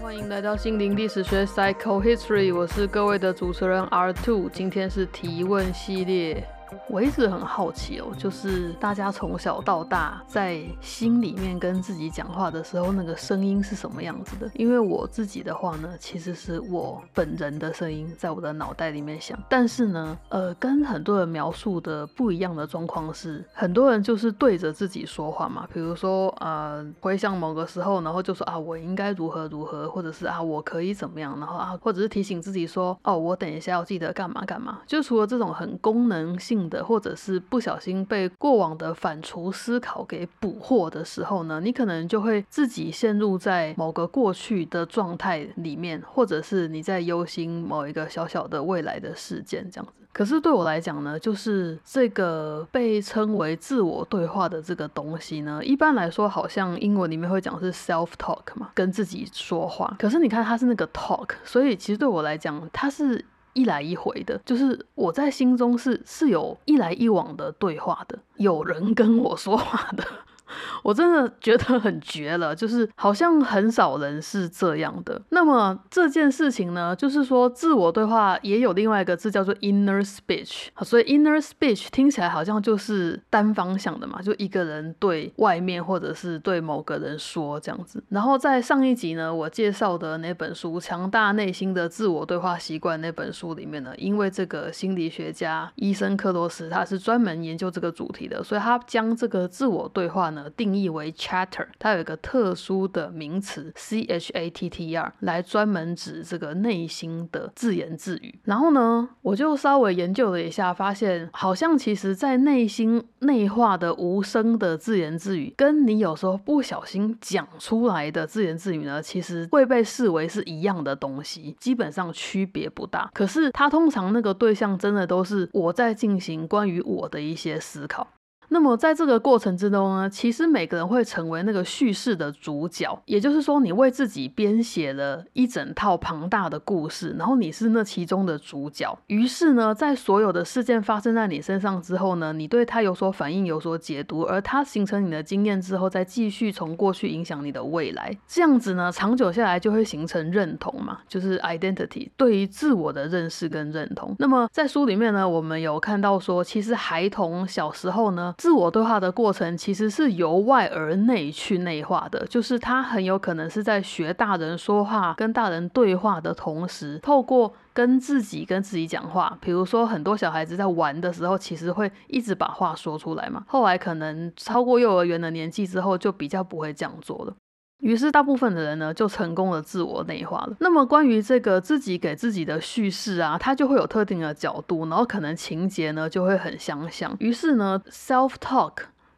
欢迎来到心灵历史学 Psycho History，我是各位的主持人 R Two，今天是提问系列。我一直很好奇哦，就是大家从小到大在心里面跟自己讲话的时候，那个声音是什么样子的？因为我自己的话呢，其实是我本人的声音在我的脑袋里面响。但是呢，呃，跟很多人描述的不一样的状况是，很多人就是对着自己说话嘛，比如说呃，回想某个时候，然后就说啊，我应该如何如何，或者是啊，我可以怎么样，然后啊，或者是提醒自己说，哦，我等一下要记得干嘛干嘛。就除了这种很功能性的。或者是不小心被过往的反刍思考给捕获的时候呢，你可能就会自己陷入在某个过去的状态里面，或者是你在忧心某一个小小的未来的事件这样子。可是对我来讲呢，就是这个被称为自我对话的这个东西呢，一般来说好像英文里面会讲是 self talk 嘛，跟自己说话。可是你看它是那个 talk，所以其实对我来讲，它是。一来一回的，就是我在心中是是有一来一往的对话的，有人跟我说话的。我真的觉得很绝了，就是好像很少人是这样的。那么这件事情呢，就是说自我对话也有另外一个字叫做 inner speech，所以 inner speech 听起来好像就是单方向的嘛，就一个人对外面或者是对某个人说这样子。然后在上一集呢，我介绍的那本书《强大内心的自我对话习惯》那本书里面呢，因为这个心理学家医生克罗斯他是专门研究这个主题的，所以他将这个自我对话呢定。义为 chatter，它有一个特殊的名词 c h a t t r，来专门指这个内心的自言自语。然后呢，我就稍微研究了一下，发现好像其实在内心内化的无声的自言自语，跟你有时候不小心讲出来的自言自语呢，其实会被视为是一样的东西，基本上区别不大。可是它通常那个对象真的都是我在进行关于我的一些思考。那么在这个过程之中呢，其实每个人会成为那个叙事的主角，也就是说，你为自己编写了一整套庞大的故事，然后你是那其中的主角。于是呢，在所有的事件发生在你身上之后呢，你对它有所反应、有所解读，而它形成你的经验之后，再继续从过去影响你的未来。这样子呢，长久下来就会形成认同嘛，就是 identity 对于自我的认识跟认同。那么在书里面呢，我们有看到说，其实孩童小时候呢。自我对话的过程其实是由外而内去内化的，就是他很有可能是在学大人说话、跟大人对话的同时，透过跟自己跟自己讲话。比如说，很多小孩子在玩的时候，其实会一直把话说出来嘛。后来可能超过幼儿园的年纪之后，就比较不会这样做了。于是，大部分的人呢，就成功的自我内化了。那么，关于这个自己给自己的叙事啊，它就会有特定的角度，然后可能情节呢就会很相像。于是呢，self talk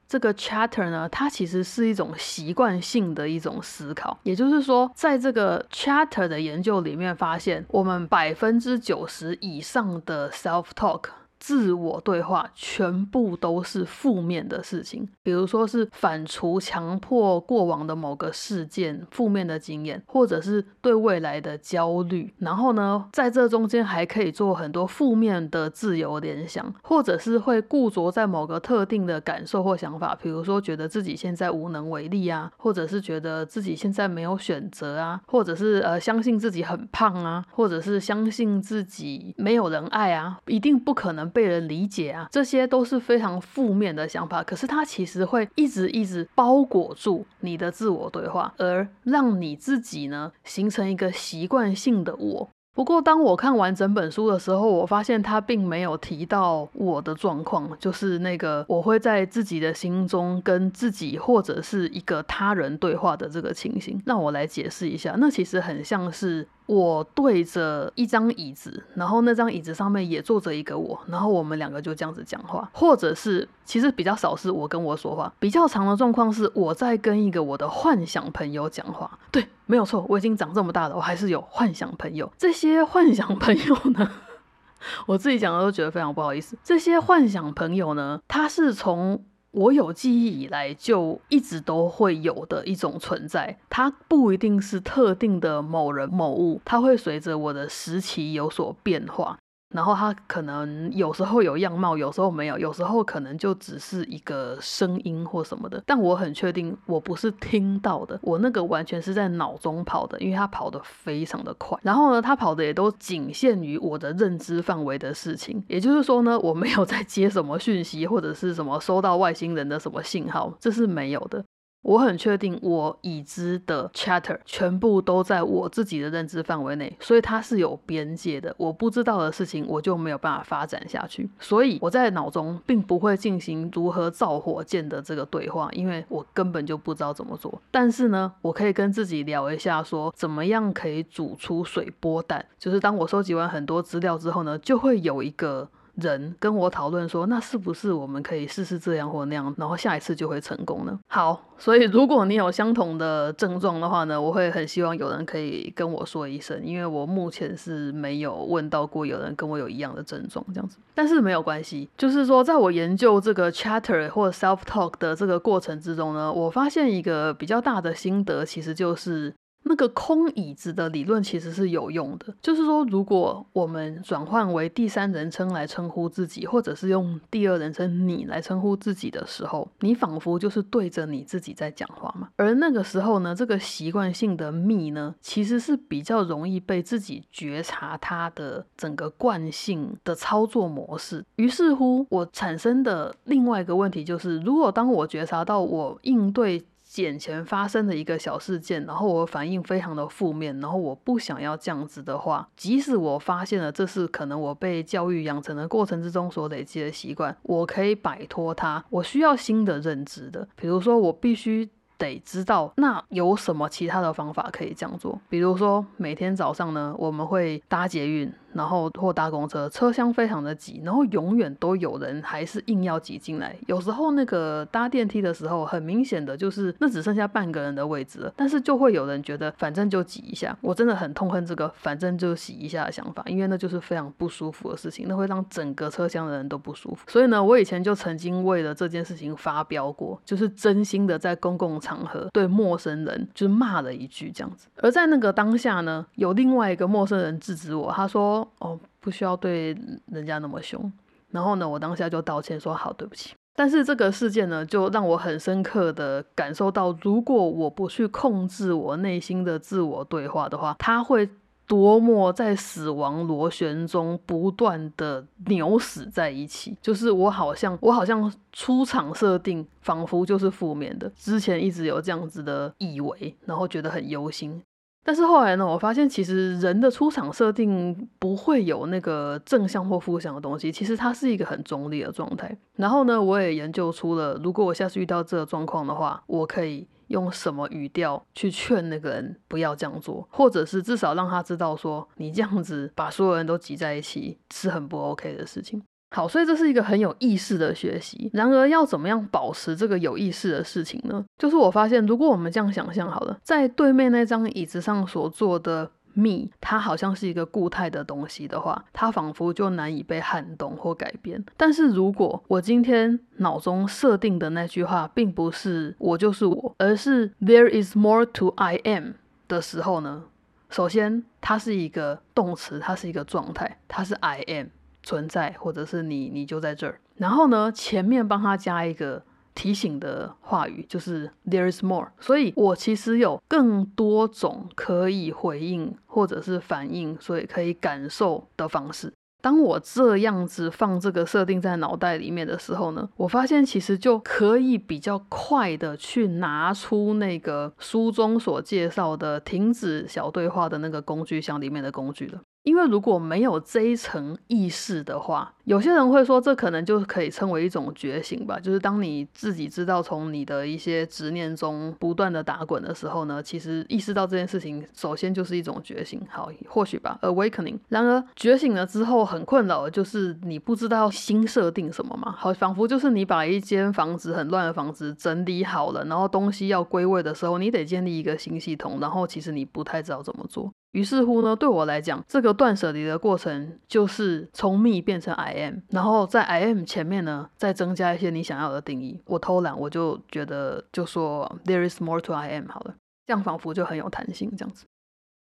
这个 chatter 呢，它其实是一种习惯性的一种思考。也就是说，在这个 chatter 的研究里面发现，我们百分之九十以上的 self talk。自我对话全部都是负面的事情，比如说是反刍、强迫过往的某个事件、负面的经验，或者是对未来的焦虑。然后呢，在这中间还可以做很多负面的自由联想，或者是会固着在某个特定的感受或想法，比如说觉得自己现在无能为力啊，或者是觉得自己现在没有选择啊，或者是呃相信自己很胖啊，或者是相信自己没有人爱啊，一定不可能。被人理解啊，这些都是非常负面的想法。可是它其实会一直一直包裹住你的自我对话，而让你自己呢形成一个习惯性的我。不过，当我看完整本书的时候，我发现他并没有提到我的状况，就是那个我会在自己的心中跟自己或者是一个他人对话的这个情形。让我来解释一下，那其实很像是。我对着一张椅子，然后那张椅子上面也坐着一个我，然后我们两个就这样子讲话，或者是其实比较少是我跟我说话，比较长的状况是我在跟一个我的幻想朋友讲话。对，没有错，我已经长这么大了，我还是有幻想朋友。这些幻想朋友呢，我自己讲的都觉得非常不好意思。这些幻想朋友呢，他是从。我有记忆以来就一直都会有的一种存在，它不一定是特定的某人某物，它会随着我的时期有所变化。然后它可能有时候有样貌，有时候没有，有时候可能就只是一个声音或什么的。但我很确定，我不是听到的，我那个完全是在脑中跑的，因为它跑得非常的快。然后呢，它跑的也都仅限于我的认知范围的事情。也就是说呢，我没有在接什么讯息，或者是什么收到外星人的什么信号，这是没有的。我很确定，我已知的 chatter 全部都在我自己的认知范围内，所以它是有边界的。我不知道的事情，我就没有办法发展下去。所以我在脑中并不会进行如何造火箭的这个对话，因为我根本就不知道怎么做。但是呢，我可以跟自己聊一下，说怎么样可以煮出水波蛋。就是当我收集完很多资料之后呢，就会有一个。人跟我讨论说，那是不是我们可以试试这样或那样，然后下一次就会成功呢？好，所以如果你有相同的症状的话呢，我会很希望有人可以跟我说一声，因为我目前是没有问到过有人跟我有一样的症状这样子。但是没有关系，就是说在我研究这个 chatter 或 self talk 的这个过程之中呢，我发现一个比较大的心得，其实就是。那个空椅子的理论其实是有用的，就是说，如果我们转换为第三人称来称呼自己，或者是用第二人称你来称呼自己的时候，你仿佛就是对着你自己在讲话嘛。而那个时候呢，这个习惯性的 me 呢，其实是比较容易被自己觉察它的整个惯性的操作模式。于是乎，我产生的另外一个问题就是，如果当我觉察到我应对。眼前发生的一个小事件，然后我反应非常的负面，然后我不想要这样子的话，即使我发现了这是可能我被教育养成的过程之中所累积的习惯，我可以摆脱它。我需要新的认知的，比如说我必须得知道那有什么其他的方法可以这样做，比如说每天早上呢，我们会搭捷运。然后或搭公车，车厢非常的挤，然后永远都有人还是硬要挤进来。有时候那个搭电梯的时候，很明显的就是那只剩下半个人的位置了，但是就会有人觉得反正就挤一下。我真的很痛恨这个反正就挤一下的想法，因为那就是非常不舒服的事情，那会让整个车厢的人都不舒服。所以呢，我以前就曾经为了这件事情发飙过，就是真心的在公共场合对陌生人就是骂了一句这样子。而在那个当下呢，有另外一个陌生人制止我，他说。哦，不需要对人家那么凶。然后呢，我当下就道歉说好，对不起。但是这个事件呢，就让我很深刻的感受到，如果我不去控制我内心的自我对话的话，它会多么在死亡螺旋中不断的扭死在一起。就是我好像，我好像出场设定仿佛就是负面的，之前一直有这样子的以为，然后觉得很忧心。但是后来呢，我发现其实人的出场设定不会有那个正向或负向的东西，其实它是一个很中立的状态。然后呢，我也研究出了，如果我下次遇到这个状况的话，我可以用什么语调去劝那个人不要这样做，或者是至少让他知道说，你这样子把所有人都挤在一起是很不 OK 的事情。好，所以这是一个很有意识的学习。然而，要怎么样保持这个有意识的事情呢？就是我发现，如果我们这样想象好了，在对面那张椅子上所坐的 me，它好像是一个固态的东西的话，它仿佛就难以被撼动或改变。但是如果我今天脑中设定的那句话，并不是我就是我，而是 there is more to I am 的时候呢？首先，它是一个动词，它是一个状态，它是 I am。存在，或者是你，你就在这儿。然后呢，前面帮他加一个提醒的话语，就是 there is more。所以我其实有更多种可以回应或者是反应，所以可以感受的方式。当我这样子放这个设定在脑袋里面的时候呢，我发现其实就可以比较快的去拿出那个书中所介绍的停止小对话的那个工具箱里面的工具了。因为如果没有这一层意识的话，有些人会说这可能就可以称为一种觉醒吧。就是当你自己知道从你的一些执念中不断的打滚的时候呢，其实意识到这件事情，首先就是一种觉醒。好，或许吧，awakening。然而觉醒了之后很困扰的就是你不知道新设定什么嘛。好，仿佛就是你把一间房子很乱的房子整理好了，然后东西要归位的时候，你得建立一个新系统，然后其实你不太知道怎么做。于是乎呢，对我来讲，这个断舍离的过程就是从 me 变成 I am，然后在 I am 前面呢，再增加一些你想要的定义。我偷懒，我就觉得就说 there is more to I am 好了，这样仿佛就很有弹性，这样子。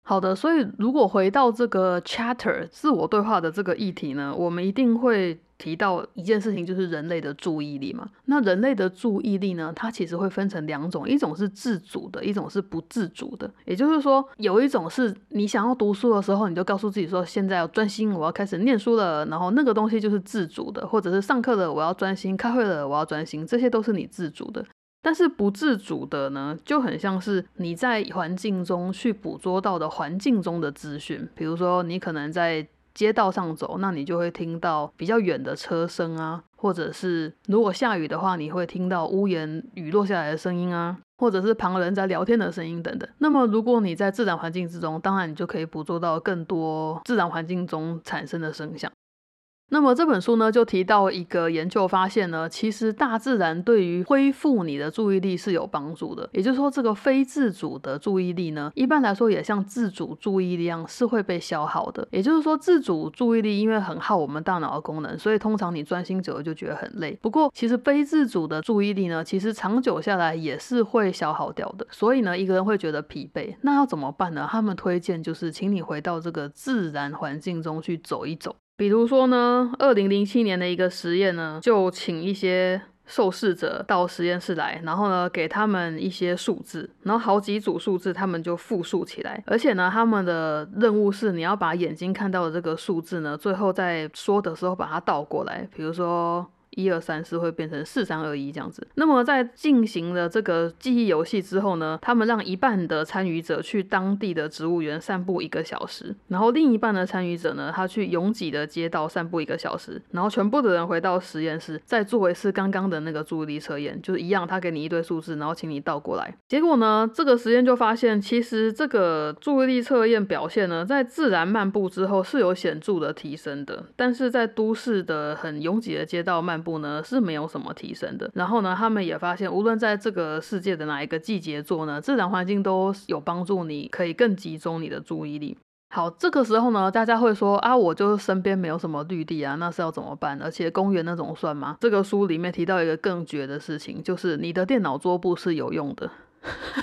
好的，所以如果回到这个 chatter 自我对话的这个议题呢，我们一定会提到一件事情，就是人类的注意力嘛。那人类的注意力呢，它其实会分成两种，一种是自主的，一种是不自主的。也就是说，有一种是你想要读书的时候，你就告诉自己说，现在要专心，我要开始念书了。然后那个东西就是自主的，或者是上课了，我要专心；开会了，我要专心，这些都是你自主的。但是不自主的呢，就很像是你在环境中去捕捉到的环境中的资讯，比如说你可能在街道上走，那你就会听到比较远的车声啊，或者是如果下雨的话，你会听到屋檐雨落下来的声音啊，或者是旁人在聊天的声音等等。那么如果你在自然环境之中，当然你就可以捕捉到更多自然环境中产生的声响。那么这本书呢，就提到一个研究发现呢，其实大自然对于恢复你的注意力是有帮助的。也就是说，这个非自主的注意力呢，一般来说也像自主注意力一样是会被消耗的。也就是说，自主注意力因为很耗我们大脑的功能，所以通常你专心久了就觉得很累。不过，其实非自主的注意力呢，其实长久下来也是会消耗掉的。所以呢，一个人会觉得疲惫，那要怎么办呢？他们推荐就是，请你回到这个自然环境中去走一走。比如说呢，二零零七年的一个实验呢，就请一些受试者到实验室来，然后呢，给他们一些数字，然后好几组数字，他们就复述起来。而且呢，他们的任务是你要把眼睛看到的这个数字呢，最后在说的时候把它倒过来。比如说。一二三四会变成四三二一这样子。那么在进行了这个记忆游戏之后呢，他们让一半的参与者去当地的植物园散步一个小时，然后另一半的参与者呢，他去拥挤的街道散步一个小时，然后全部的人回到实验室，再做一次刚刚的那个注意力测验，就是一样，他给你一堆数字，然后请你倒过来。结果呢，这个实验就发现，其实这个注意力测验表现呢，在自然漫步之后是有显著的提升的，但是在都市的很拥挤的街道漫。步呢是没有什么提升的。然后呢，他们也发现，无论在这个世界的哪一个季节做呢，自然环境都有帮助，你可以更集中你的注意力。好，这个时候呢，大家会说啊，我就身边没有什么绿地啊，那是要怎么办？而且公园那种算吗？这个书里面提到一个更绝的事情，就是你的电脑桌布是有用的。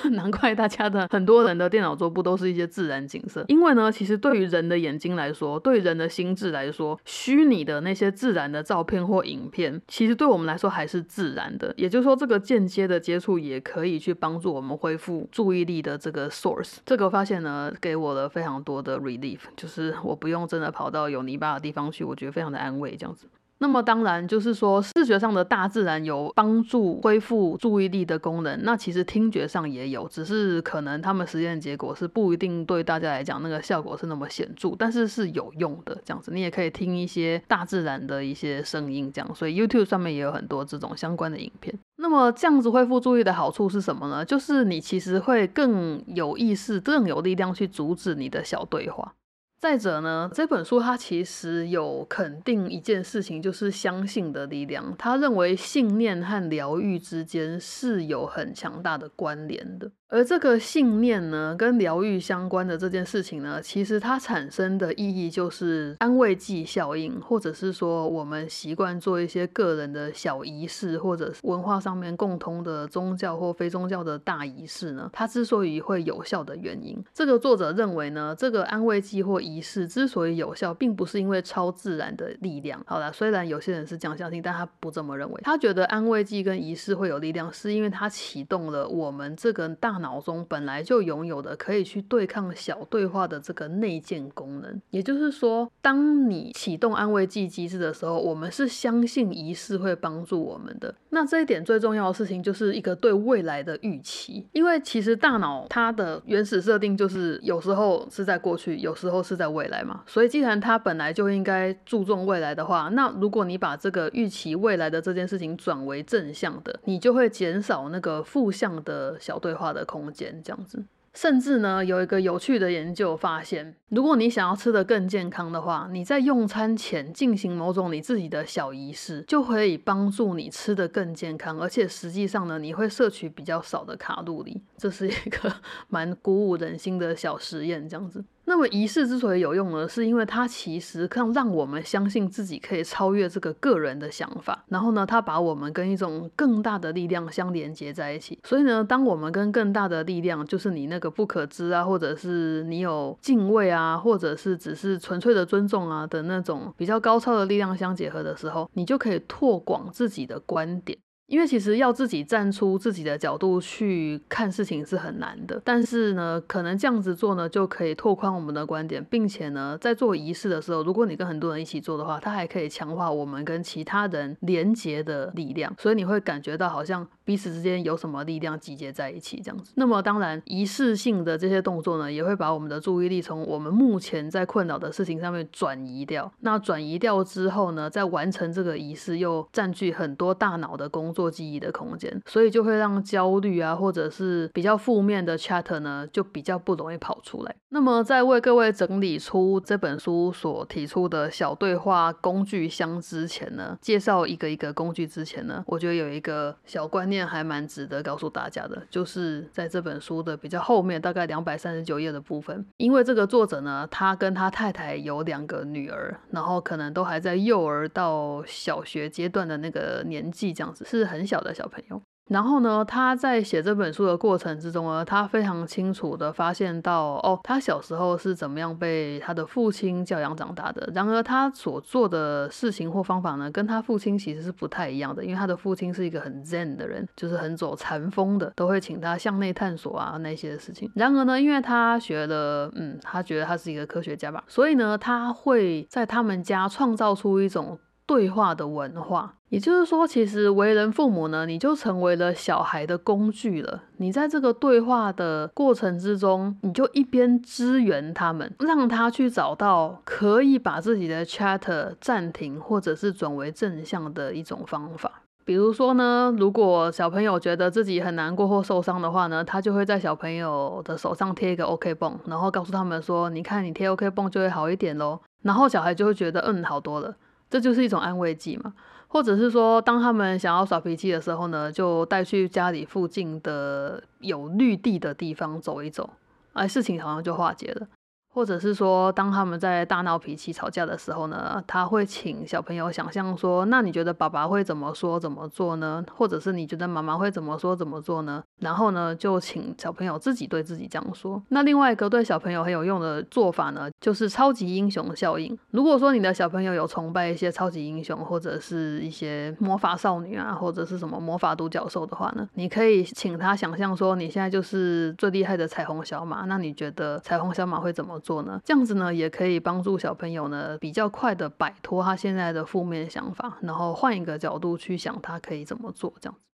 难怪大家的很多人的电脑桌布都是一些自然景色，因为呢，其实对于人的眼睛来说，对人的心智来说，虚拟的那些自然的照片或影片，其实对我们来说还是自然的。也就是说，这个间接的接触也可以去帮助我们恢复注意力的这个 source。这个发现呢，给我了非常多的 relief，就是我不用真的跑到有泥巴的地方去，我觉得非常的安慰，这样子。那么当然就是说，视觉上的大自然有帮助恢复注意力的功能，那其实听觉上也有，只是可能他们实验结果是不一定对大家来讲那个效果是那么显著，但是是有用的。这样子，你也可以听一些大自然的一些声音，这样。所以 YouTube 上面也有很多这种相关的影片。那么这样子恢复注意的好处是什么呢？就是你其实会更有意识、更有力量去阻止你的小对话。再者呢，这本书它其实有肯定一件事情，就是相信的力量。他认为信念和疗愈之间是有很强大的关联的。而这个信念呢，跟疗愈相关的这件事情呢，其实它产生的意义就是安慰剂效应，或者是说我们习惯做一些个人的小仪式，或者文化上面共通的宗教或非宗教的大仪式呢，它之所以会有效的原因，这个作者认为呢，这个安慰剂或仪式之所以有效，并不是因为超自然的力量。好了，虽然有些人是这样相信，但他不这么认为。他觉得安慰剂跟仪式会有力量，是因为它启动了我们这个大。脑中本来就拥有的可以去对抗小对话的这个内建功能，也就是说，当你启动安慰剂机制的时候，我们是相信仪式会帮助我们的。那这一点最重要的事情就是一个对未来的预期，因为其实大脑它的原始设定就是有时候是在过去，有时候是在未来嘛。所以既然它本来就应该注重未来的话，那如果你把这个预期未来的这件事情转为正向的，你就会减少那个负向的小对话的。空间这样子，甚至呢，有一个有趣的研究发现，如果你想要吃的更健康的话，你在用餐前进行某种你自己的小仪式，就可以帮助你吃的更健康，而且实际上呢，你会摄取比较少的卡路里。这是一个 蛮鼓舞人心的小实验，这样子。那么仪式之所以有用呢，是因为它其实让让我们相信自己可以超越这个个人的想法，然后呢，它把我们跟一种更大的力量相连接在一起。所以呢，当我们跟更大的力量，就是你那个不可知啊，或者是你有敬畏啊，或者是只是纯粹的尊重啊的那种比较高超的力量相结合的时候，你就可以拓广自己的观点。因为其实要自己站出自己的角度去看事情是很难的，但是呢，可能这样子做呢，就可以拓宽我们的观点，并且呢，在做仪式的时候，如果你跟很多人一起做的话，它还可以强化我们跟其他人连结的力量，所以你会感觉到好像彼此之间有什么力量集结在一起这样子。那么当然，仪式性的这些动作呢，也会把我们的注意力从我们目前在困扰的事情上面转移掉。那转移掉之后呢，在完成这个仪式又占据很多大脑的工作。记忆的空间，所以就会让焦虑啊，或者是比较负面的 chat 呢，就比较不容易跑出来。那么，在为各位整理出这本书所提出的小对话工具箱之前呢，介绍一个一个工具之前呢，我觉得有一个小观念还蛮值得告诉大家的，就是在这本书的比较后面，大概两百三十九页的部分，因为这个作者呢，他跟他太太有两个女儿，然后可能都还在幼儿到小学阶段的那个年纪，这样子是。很小的小朋友，然后呢，他在写这本书的过程之中呢，他非常清楚的发现到，哦，他小时候是怎么样被他的父亲教养长大的。然而，他所做的事情或方法呢，跟他父亲其实是不太一样的，因为他的父亲是一个很 zen 的人，就是很走禅风的，都会请他向内探索啊那些事情。然而呢，因为他学了，嗯，他觉得他是一个科学家吧，所以呢，他会在他们家创造出一种。对话的文化，也就是说，其实为人父母呢，你就成为了小孩的工具了。你在这个对话的过程之中，你就一边支援他们，让他去找到可以把自己的 chat 暂停，或者是转为正向的一种方法。比如说呢，如果小朋友觉得自己很难过或受伤的话呢，他就会在小朋友的手上贴一个 OK 绷，然后告诉他们说：“你看，你贴 OK 绷就会好一点喽。”然后小孩就会觉得，嗯，好多了。这就是一种安慰剂嘛，或者是说，当他们想要耍脾气的时候呢，就带去家里附近的有绿地的地方走一走，哎，事情好像就化解了。或者是说，当他们在大闹脾气、吵架的时候呢，他会请小朋友想象说：“那你觉得爸爸会怎么说、怎么做呢？或者是你觉得妈妈会怎么说、怎么做呢？”然后呢，就请小朋友自己对自己这样说。那另外一个对小朋友很有用的做法呢，就是超级英雄效应。如果说你的小朋友有崇拜一些超级英雄，或者是一些魔法少女啊，或者是什么魔法独角兽的话呢，你可以请他想象说，你现在就是最厉害的彩虹小马。那你觉得彩虹小马会怎么？做呢，这样子呢，也可以帮助小朋友呢，比较快的摆脱他现在的负面想法，然后换一个角度去想，他可以怎么做，这样子。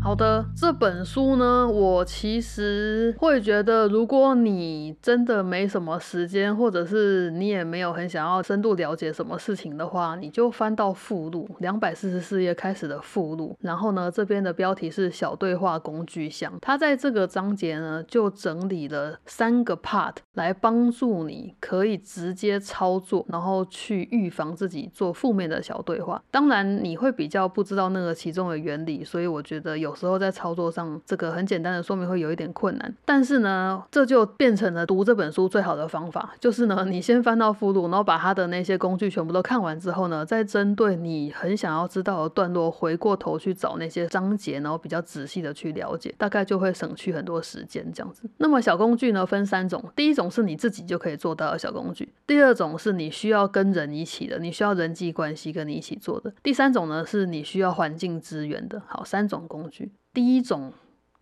好的，这本书呢，我其实会觉得，如果你真的没什么时间，或者是你也没有很想要深度了解什么事情的话，你就翻到附录两百四十四页开始的附录，然后呢，这边的标题是小对话工具箱，它在这个章节呢就整理了三个 part 来帮助你可以直接操作，然后去预防自己做负面的小对话。当然你会比较不知道那个其中的原理，所以我觉得有。有时候在操作上，这个很简单的说明会有一点困难，但是呢，这就变成了读这本书最好的方法，就是呢，你先翻到附录，然后把它的那些工具全部都看完之后呢，再针对你很想要知道的段落，回过头去找那些章节，然后比较仔细的去了解，大概就会省去很多时间这样子。那么小工具呢，分三种，第一种是你自己就可以做到的小工具，第二种是你需要跟人一起的，你需要人际关系跟你一起做的，第三种呢是你需要环境资源的。好，三种工具。第一种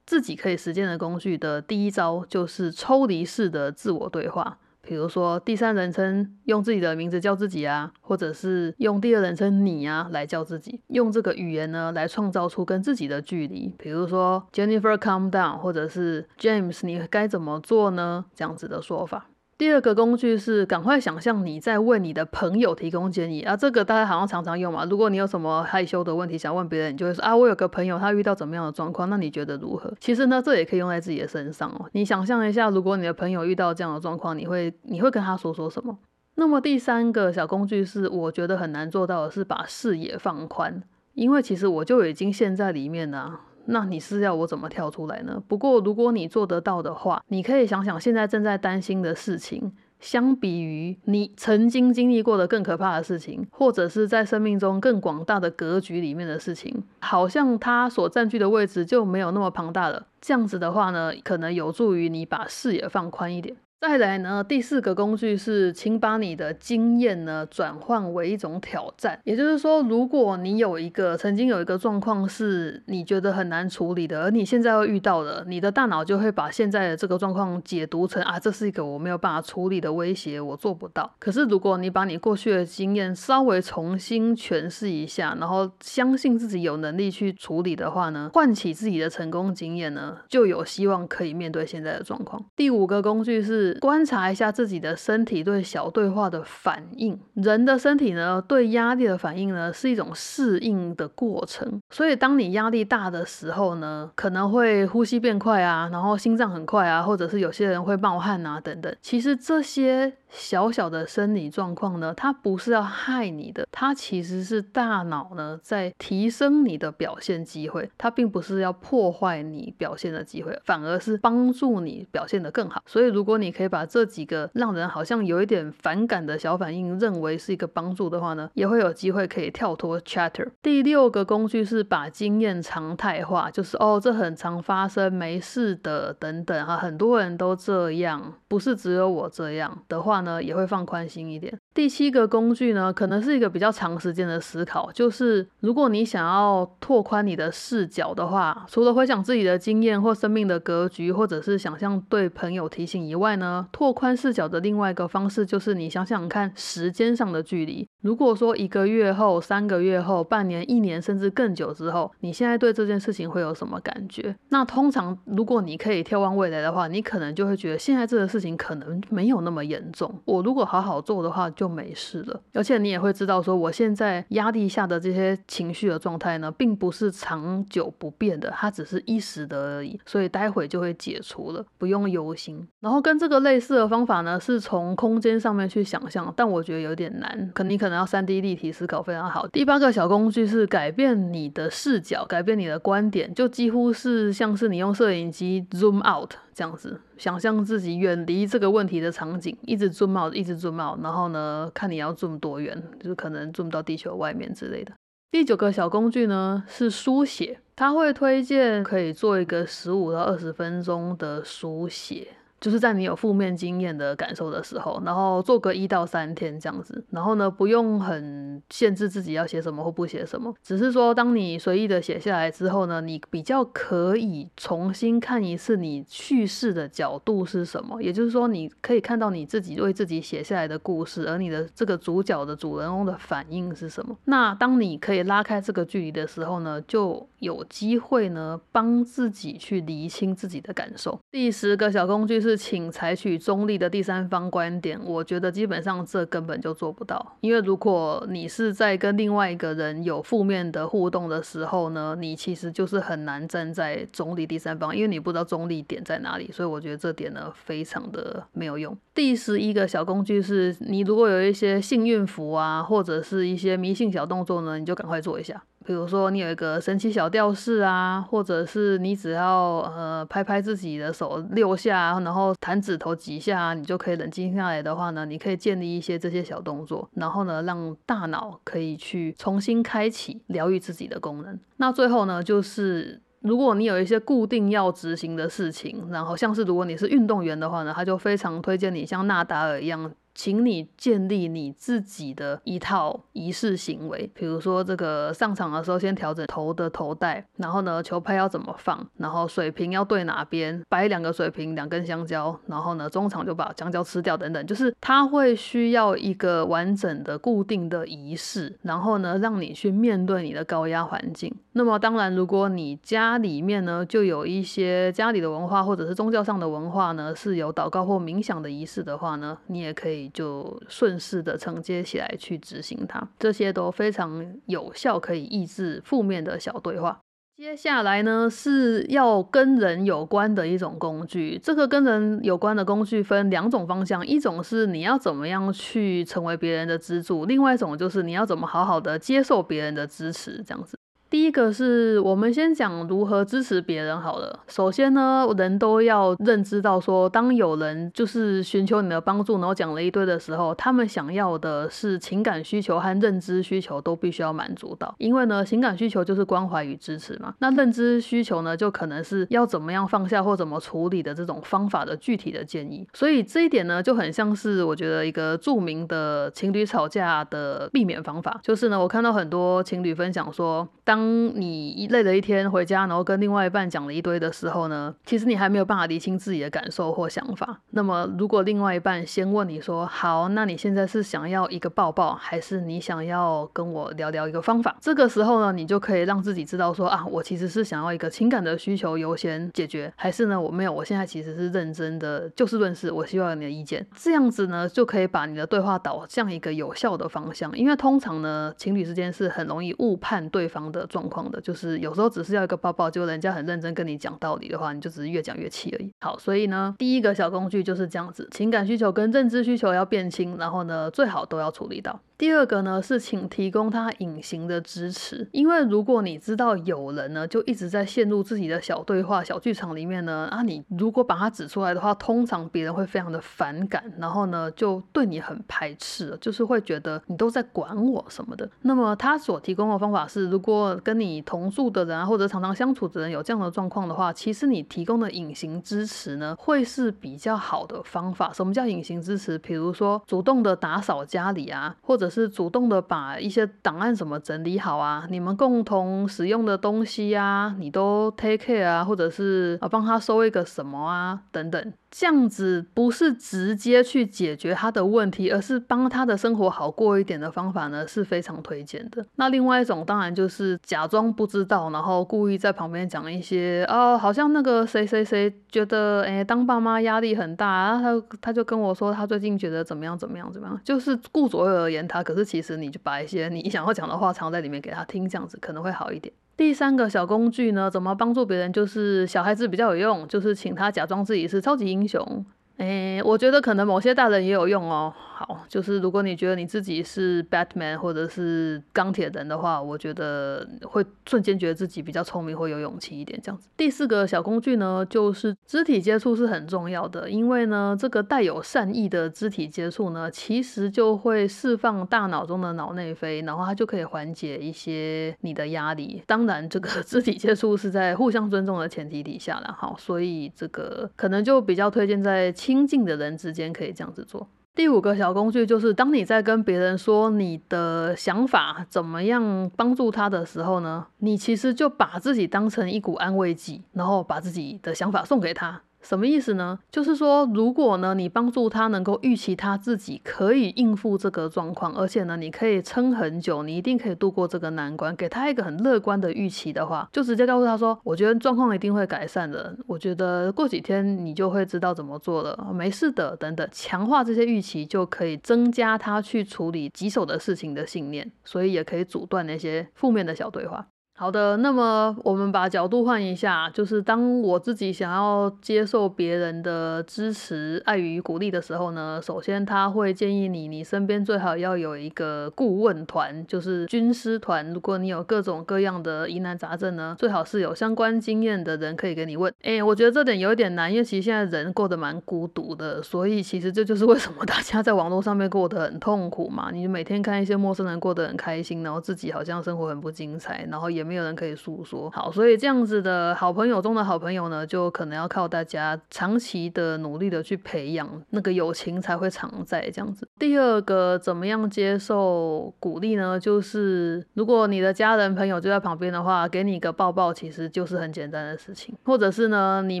自己可以实践的工具的第一招就是抽离式的自我对话，比如说第三人称用自己的名字叫自己啊，或者是用第二人称你啊来叫自己，用这个语言呢来创造出跟自己的距离，比如说 Jennifer，calm down，或者是 James，你该怎么做呢？这样子的说法。第二个工具是赶快想象你在为你的朋友提供建议啊，这个大家好像常常用嘛。如果你有什么害羞的问题想问别人，你就会说啊，我有个朋友他遇到怎么样的状况，那你觉得如何？其实呢，这也可以用在自己的身上哦。你想象一下，如果你的朋友遇到这样的状况，你会你会跟他说说什么？那么第三个小工具是我觉得很难做到的是把视野放宽，因为其实我就已经陷在里面了。那你是要我怎么跳出来呢？不过如果你做得到的话，你可以想想现在正在担心的事情。相比于你曾经经历过的更可怕的事情，或者是在生命中更广大的格局里面的事情，好像它所占据的位置就没有那么庞大了。这样子的话呢，可能有助于你把视野放宽一点。再来呢，第四个工具是，请把你的经验呢转换为一种挑战。也就是说，如果你有一个曾经有一个状况是你觉得很难处理的，而你现在会遇到的，你的大脑就会把现在的这个状况解读成啊，这是一个我没有办法处理的威胁，我做不到。可是如果你把你过去的经验稍微重新诠释一下，然后相信自己有能力去处理的话呢，唤起自己的成功经验呢，就有希望可以面对现在的状况。第五个工具是。观察一下自己的身体对小对话的反应。人的身体呢，对压力的反应呢，是一种适应的过程。所以，当你压力大的时候呢，可能会呼吸变快啊，然后心脏很快啊，或者是有些人会冒汗啊，等等。其实这些。小小的生理状况呢，它不是要害你的，它其实是大脑呢在提升你的表现机会，它并不是要破坏你表现的机会，反而是帮助你表现得更好。所以，如果你可以把这几个让人好像有一点反感的小反应认为是一个帮助的话呢，也会有机会可以跳脱 chatter。第六个工具是把经验常态化，就是哦，这很常发生，没事的等等啊，很多人都这样，不是只有我这样的话。呢也会放宽心一点。第七个工具呢，可能是一个比较长时间的思考，就是如果你想要拓宽你的视角的话，除了回想自己的经验或生命的格局，或者是想象对朋友提醒以外呢，拓宽视角的另外一个方式就是你想想看时间上的距离。如果说一个月后、三个月后、半年、一年，甚至更久之后，你现在对这件事情会有什么感觉？那通常如果你可以眺望未来的话，你可能就会觉得现在这个事情可能没有那么严重。我如果好好做的话，就没事了。而且你也会知道，说我现在压力下的这些情绪的状态呢，并不是长久不变的，它只是一时的而已。所以待会就会解除了，不用忧心。然后跟这个类似的方法呢，是从空间上面去想象，但我觉得有点难。可你可可能要三 D 立体思考非常好。第八个小工具是改变你的视角，改变你的观点，就几乎是像是你用摄影机 zoom out。这样子，想象自己远离这个问题的场景，一直 zoom out，一直 zoom out，然后呢，看你要 zoom 多远，就是可能 zoom 到地球外面之类的。第九个小工具呢是书写，他会推荐可以做一个十五到二十分钟的书写。就是在你有负面经验的感受的时候，然后做个一到三天这样子，然后呢，不用很限制自己要写什么或不写什么，只是说当你随意的写下来之后呢，你比较可以重新看一次你叙事的角度是什么，也就是说你可以看到你自己为自己写下来的故事，而你的这个主角的主人公的反应是什么。那当你可以拉开这个距离的时候呢，就有机会呢帮自己去厘清自己的感受。第十个小工具。是请采取中立的第三方观点，我觉得基本上这根本就做不到，因为如果你是在跟另外一个人有负面的互动的时候呢，你其实就是很难站在中立第三方，因为你不知道中立点在哪里，所以我觉得这点呢非常的没有用。第十一个小工具是你如果有一些幸运符啊，或者是一些迷信小动作呢，你就赶快做一下。比如说你有一个神奇小吊饰啊，或者是你只要呃拍拍自己的手六下，然后弹指头几下，你就可以冷静下来的话呢，你可以建立一些这些小动作，然后呢让大脑可以去重新开启疗愈自己的功能。那最后呢，就是如果你有一些固定要执行的事情，然后像是如果你是运动员的话呢，他就非常推荐你像纳达尔一样。请你建立你自己的一套仪式行为，比如说这个上场的时候先调整头的头带，然后呢球拍要怎么放，然后水瓶要对哪边，摆两个水瓶，两根香蕉，然后呢中场就把香蕉吃掉等等，就是它会需要一个完整的固定的仪式，然后呢让你去面对你的高压环境。那么当然，如果你家里面呢就有一些家里的文化或者是宗教上的文化呢是有祷告或冥想的仪式的话呢，你也可以。就顺势的承接起来去执行它，这些都非常有效，可以抑制负面的小对话。接下来呢是要跟人有关的一种工具，这个跟人有关的工具分两种方向，一种是你要怎么样去成为别人的支柱，另外一种就是你要怎么好好的接受别人的支持，这样子。第一个是我们先讲如何支持别人好了。首先呢，人都要认知到说，当有人就是寻求你的帮助，然后讲了一堆的时候，他们想要的是情感需求和认知需求都必须要满足到。因为呢，情感需求就是关怀与支持嘛，那认知需求呢，就可能是要怎么样放下或怎么处理的这种方法的具体的建议。所以这一点呢，就很像是我觉得一个著名的情侣吵架的避免方法，就是呢，我看到很多情侣分享说，当当你累了一天回家，然后跟另外一半讲了一堆的时候呢，其实你还没有办法理清自己的感受或想法。那么，如果另外一半先问你说：“好，那你现在是想要一个抱抱，还是你想要跟我聊聊一个方法？”这个时候呢，你就可以让自己知道说：“啊，我其实是想要一个情感的需求优先解决，还是呢，我没有，我现在其实是认真的就事论事，我希望有你的意见。”这样子呢，就可以把你的对话导向一个有效的方向。因为通常呢，情侣之间是很容易误判对方的状况的，就是有时候只是要一个抱抱，就人家很认真跟你讲道理的话，你就只是越讲越气而已。好，所以呢，第一个小工具就是这样子，情感需求跟认知需求要变清，然后呢，最好都要处理到。第二个呢是请提供他隐形的支持，因为如果你知道有人呢就一直在陷入自己的小对话、小剧场里面呢，啊，你如果把他指出来的话，通常别人会非常的反感，然后呢就对你很排斥，就是会觉得你都在管我什么的。那么他所提供的方法是，如果跟你同住的人啊，或者常常相处的人有这样的状况的话，其实你提供的隐形支持呢会是比较好的方法。什么叫隐形支持？比如说主动的打扫家里啊，或者是主动的把一些档案什么整理好啊，你们共同使用的东西啊，你都 take care 啊，或者是啊帮他收一个什么啊，等等。这样子不是直接去解决他的问题，而是帮他的生活好过一点的方法呢，是非常推荐的。那另外一种当然就是假装不知道，然后故意在旁边讲一些哦，好像那个谁谁谁觉得哎当爸妈压力很大，然后他他就跟我说他最近觉得怎么样怎么样怎么样，就是顾左右而言他。可是其实你就把一些你想要讲的话藏在里面给他听，这样子可能会好一点。第三个小工具呢，怎么帮助别人？就是小孩子比较有用，就是请他假装自己是超级英雄。诶，我觉得可能某些大人也有用哦。好，就是如果你觉得你自己是 Batman 或者是钢铁人的话，我觉得会瞬间觉得自己比较聪明，会有勇气一点这样子。第四个小工具呢，就是肢体接触是很重要的，因为呢，这个带有善意的肢体接触呢，其实就会释放大脑中的脑内啡，然后它就可以缓解一些你的压力。当然，这个 肢体接触是在互相尊重的前提底下了，好，所以这个可能就比较推荐在亲近的人之间可以这样子做。第五个小工具就是，当你在跟别人说你的想法怎么样帮助他的时候呢，你其实就把自己当成一股安慰剂，然后把自己的想法送给他。什么意思呢？就是说，如果呢，你帮助他能够预期他自己可以应付这个状况，而且呢，你可以撑很久，你一定可以度过这个难关，给他一个很乐观的预期的话，就直接告诉他说：“我觉得状况一定会改善的，我觉得过几天你就会知道怎么做了，没事的。”等等，强化这些预期，就可以增加他去处理棘手的事情的信念，所以也可以阻断那些负面的小对话。好的，那么我们把角度换一下，就是当我自己想要接受别人的支持、爱与鼓励的时候呢，首先他会建议你，你身边最好要有一个顾问团，就是军师团。如果你有各种各样的疑难杂症呢，最好是有相关经验的人可以给你问。哎，我觉得这点有一点难，因为其实现在人过得蛮孤独的，所以其实这就是为什么 大家在网络上面过得很痛苦嘛。你每天看一些陌生人过得很开心，然后自己好像生活很不精彩，然后也。没有人可以诉说，好，所以这样子的好朋友中的好朋友呢，就可能要靠大家长期的努力的去培养，那个友情才会常在这样子。第二个，怎么样接受鼓励呢？就是如果你的家人朋友就在旁边的话，给你一个抱抱，其实就是很简单的事情。或者是呢，你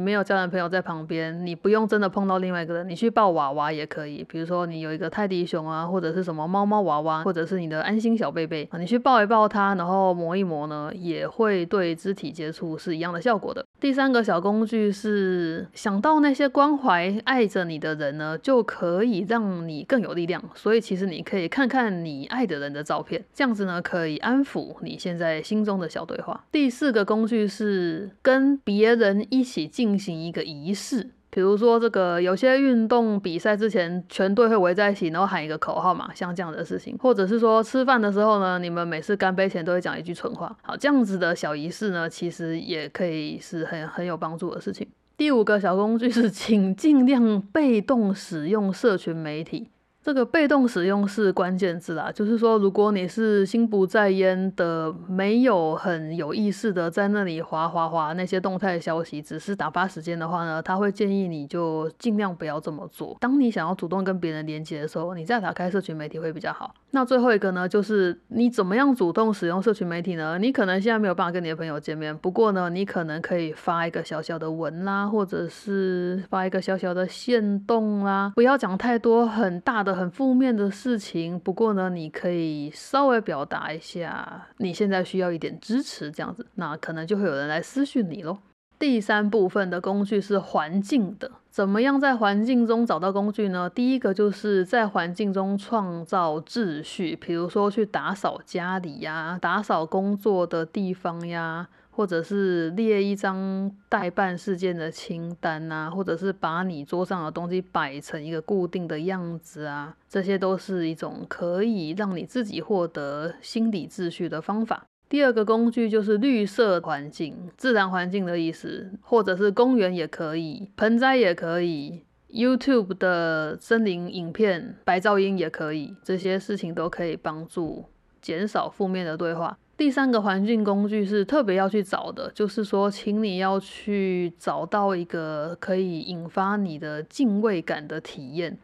没有家人朋友在旁边，你不用真的碰到另外一个人，你去抱娃娃也可以。比如说你有一个泰迪熊啊，或者是什么猫猫娃娃，或者是你的安心小贝贝啊，你去抱一抱它，然后磨一磨呢。也会对肢体接触是一样的效果的。第三个小工具是想到那些关怀爱着你的人呢，就可以让你更有力量。所以其实你可以看看你爱的人的照片，这样子呢可以安抚你现在心中的小对话。第四个工具是跟别人一起进行一个仪式。比如说这个有些运动比赛之前，全队会围在一起，然后喊一个口号嘛，像这样的事情，或者是说吃饭的时候呢，你们每次干杯前都会讲一句蠢话。好，这样子的小仪式呢，其实也可以是很很有帮助的事情。第五个小工具是，请尽量被动使用社群媒体。这个被动使用是关键字啦，就是说，如果你是心不在焉的，没有很有意识的在那里划划划那些动态消息，只是打发时间的话呢，他会建议你就尽量不要这么做。当你想要主动跟别人连接的时候，你再打开社群媒体会比较好。那最后一个呢，就是你怎么样主动使用社群媒体呢？你可能现在没有办法跟你的朋友见面，不过呢，你可能可以发一个小小的文啦，或者是发一个小小的线动啦，不要讲太多很大的。很负面的事情，不过呢，你可以稍微表达一下，你现在需要一点支持，这样子，那可能就会有人来私讯你喽。第三部分的工具是环境的，怎么样在环境中找到工具呢？第一个就是在环境中创造秩序，比如说去打扫家里呀，打扫工作的地方呀。或者是列一张代办事件的清单啊，或者是把你桌上的东西摆成一个固定的样子啊，这些都是一种可以让你自己获得心理秩序的方法。第二个工具就是绿色环境，自然环境的意思，或者是公园也可以，盆栽也可以，YouTube 的森林影片、白噪音也可以，这些事情都可以帮助减少负面的对话。第三个环境工具是特别要去找的，就是说，请你要去找到一个可以引发你的敬畏感的体验。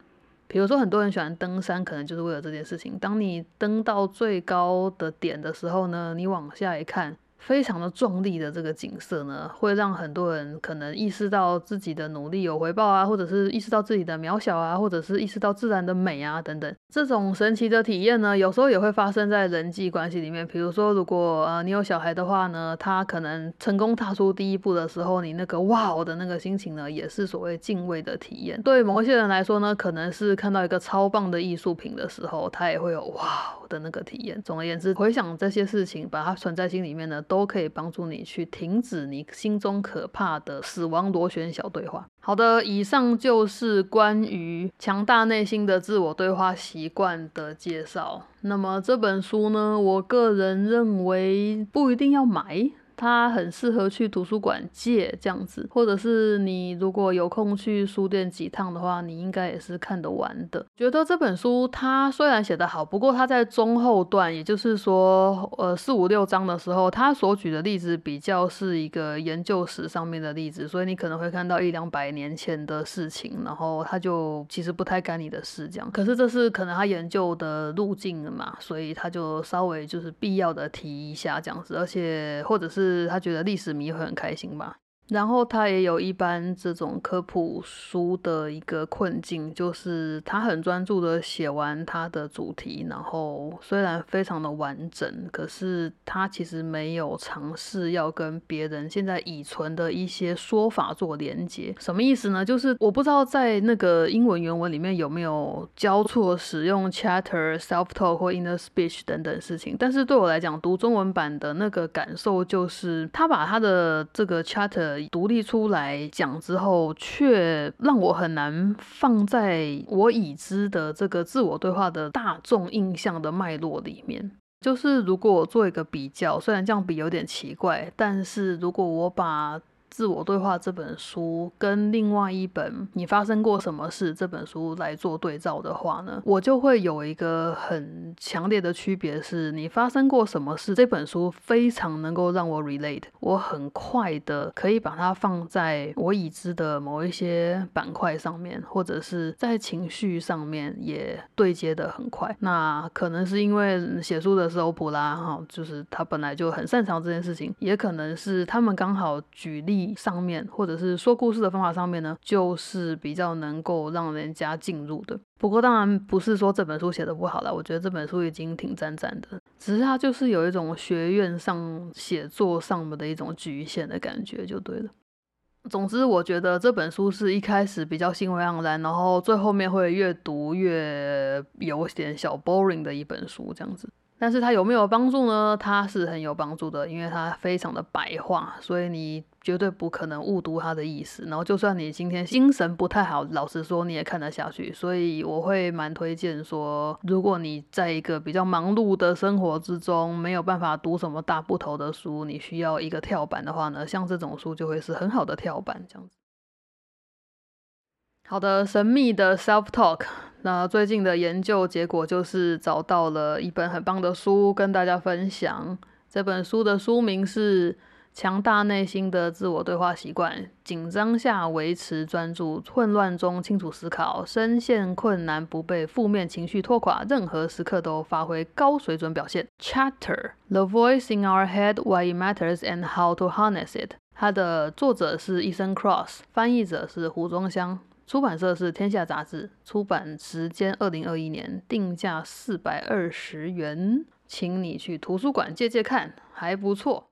比如说，很多人喜欢登山，可能就是为了这件事情。当你登到最高的点的时候呢，你往下一看。非常的壮丽的这个景色呢，会让很多人可能意识到自己的努力有回报啊，或者是意识到自己的渺小啊，或者是意识到自然的美啊等等。这种神奇的体验呢，有时候也会发生在人际关系里面。比如说，如果呃你有小孩的话呢，他可能成功踏出第一步的时候，你那个哇的那个心情呢，也是所谓敬畏的体验。对某些人来说呢，可能是看到一个超棒的艺术品的时候，他也会有哇的那个体验。总而言之，回想这些事情，把它存在心里面呢。都可以帮助你去停止你心中可怕的死亡螺旋小对话。好的，以上就是关于强大内心的自我对话习惯的介绍。那么这本书呢，我个人认为不一定要买。它很适合去图书馆借这样子，或者是你如果有空去书店几趟的话，你应该也是看得完的。觉得这本书它虽然写得好，不过它在中后段，也就是说，呃四五六章的时候，它所举的例子比较是一个研究史上面的例子，所以你可能会看到一两百年前的事情，然后他就其实不太干你的事这样。可是这是可能他研究的路径嘛，所以他就稍微就是必要的提一下这样子，而且或者是。是他觉得历史迷会很开心吧。然后他也有一般这种科普书的一个困境，就是他很专注的写完他的主题，然后虽然非常的完整，可是他其实没有尝试要跟别人现在已存的一些说法做连接。什么意思呢？就是我不知道在那个英文原文里面有没有交错使用 chatter、self talk 或 inner speech 等等事情，但是对我来讲，读中文版的那个感受就是他把他的这个 chatter。独立出来讲之后，却让我很难放在我已知的这个自我对话的大众印象的脉络里面。就是如果我做一个比较，虽然这样比有点奇怪，但是如果我把自我对话这本书跟另外一本你发生过什么事这本书来做对照的话呢，我就会有一个很强烈的区别是，你发生过什么事这本书非常能够让我 relate，我很快的可以把它放在我已知的某一些板块上面，或者是在情绪上面也对接的很快。那可能是因为写书的是欧普拉哈，就是他本来就很擅长这件事情，也可能是他们刚好举例。上面或者是说故事的方法上面呢，就是比较能够让人家进入的。不过当然不是说这本书写的不好了，我觉得这本书已经挺赞赞的，只是它就是有一种学院上写作上面的一种局限的感觉就对了。总之，我觉得这本书是一开始比较兴味盎然，然后最后面会越读越有点小 boring 的一本书这样子。但是它有没有帮助呢？它是很有帮助的，因为它非常的白话，所以你绝对不可能误读它的意思。然后就算你今天精神不太好，老实说你也看得下去。所以我会蛮推荐说，如果你在一个比较忙碌的生活之中，没有办法读什么大部头的书，你需要一个跳板的话呢，像这种书就会是很好的跳板，这样子。好的，神秘的 self talk。那最近的研究结果就是找到了一本很棒的书，跟大家分享。这本书的书名是《强大内心的自我对话习惯》，紧张下维持专注，混乱中清楚思考，深陷困难不被负面情绪拖垮，任何时刻都发挥高水准表现。Chatter: The Voice in Our Head, Why It Matters and How to Harness It。它的作者是 Ethan Cross，翻译者是胡庄香。出版社是天下杂志，出版时间二零二一年，定价四百二十元，请你去图书馆借借看，还不错。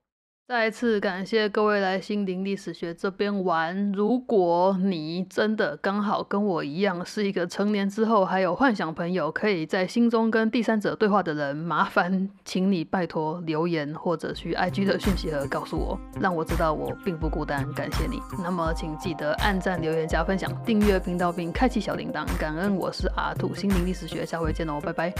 再次感谢各位来心灵历史学这边玩。如果你真的刚好跟我一样是一个成年之后还有幻想朋友，可以在心中跟第三者对话的人，麻烦请你拜托留言或者去 IG 的讯息盒告诉我，让我知道我并不孤单。感谢你。那么请记得按赞、留言、加分享、订阅频道并开启小铃铛。感恩，我是阿土心灵历史学，下回见喽，拜拜。